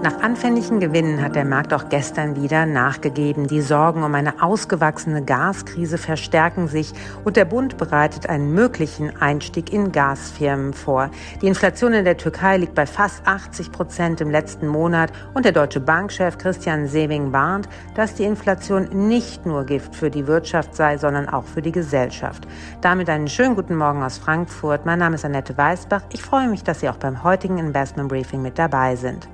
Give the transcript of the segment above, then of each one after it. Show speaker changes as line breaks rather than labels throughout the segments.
Nach anfänglichen Gewinnen hat der Markt auch gestern wieder nachgegeben. Die Sorgen um eine ausgewachsene Gaskrise verstärken sich und der Bund bereitet einen möglichen Einstieg in Gasfirmen vor. Die Inflation in der Türkei liegt bei fast 80 Prozent im letzten Monat und der deutsche Bankchef Christian Sewing warnt, dass die Inflation nicht nur Gift für die Wirtschaft sei, sondern auch für die Gesellschaft. Damit einen schönen guten Morgen aus Frankfurt. Mein Name ist Annette Weißbach. Ich freue mich, dass Sie auch beim heutigen Investment Briefing mit dabei sind.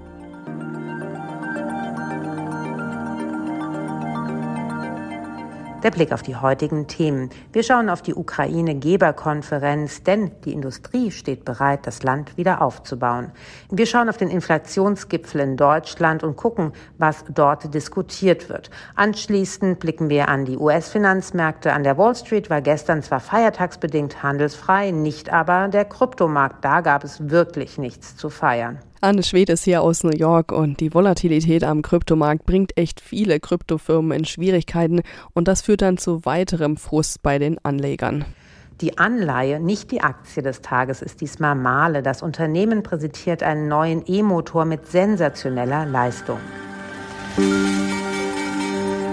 Der Blick auf die heutigen Themen. Wir schauen auf die Ukraine-Geberkonferenz, denn die Industrie steht bereit, das Land wieder aufzubauen. Wir schauen auf den Inflationsgipfel in Deutschland und gucken, was dort diskutiert wird. Anschließend blicken wir an die US-Finanzmärkte. An der Wall Street war gestern zwar feiertagsbedingt handelsfrei, nicht aber der Kryptomarkt. Da gab es wirklich nichts zu feiern.
Anne Schwed ist hier aus New York und die Volatilität am Kryptomarkt bringt echt viele Kryptofirmen in Schwierigkeiten und das führt dann zu weiterem Frust bei den Anlegern.
Die Anleihe, nicht die Aktie des Tages, ist diesmal Male. Das Unternehmen präsentiert einen neuen E-Motor mit sensationeller Leistung.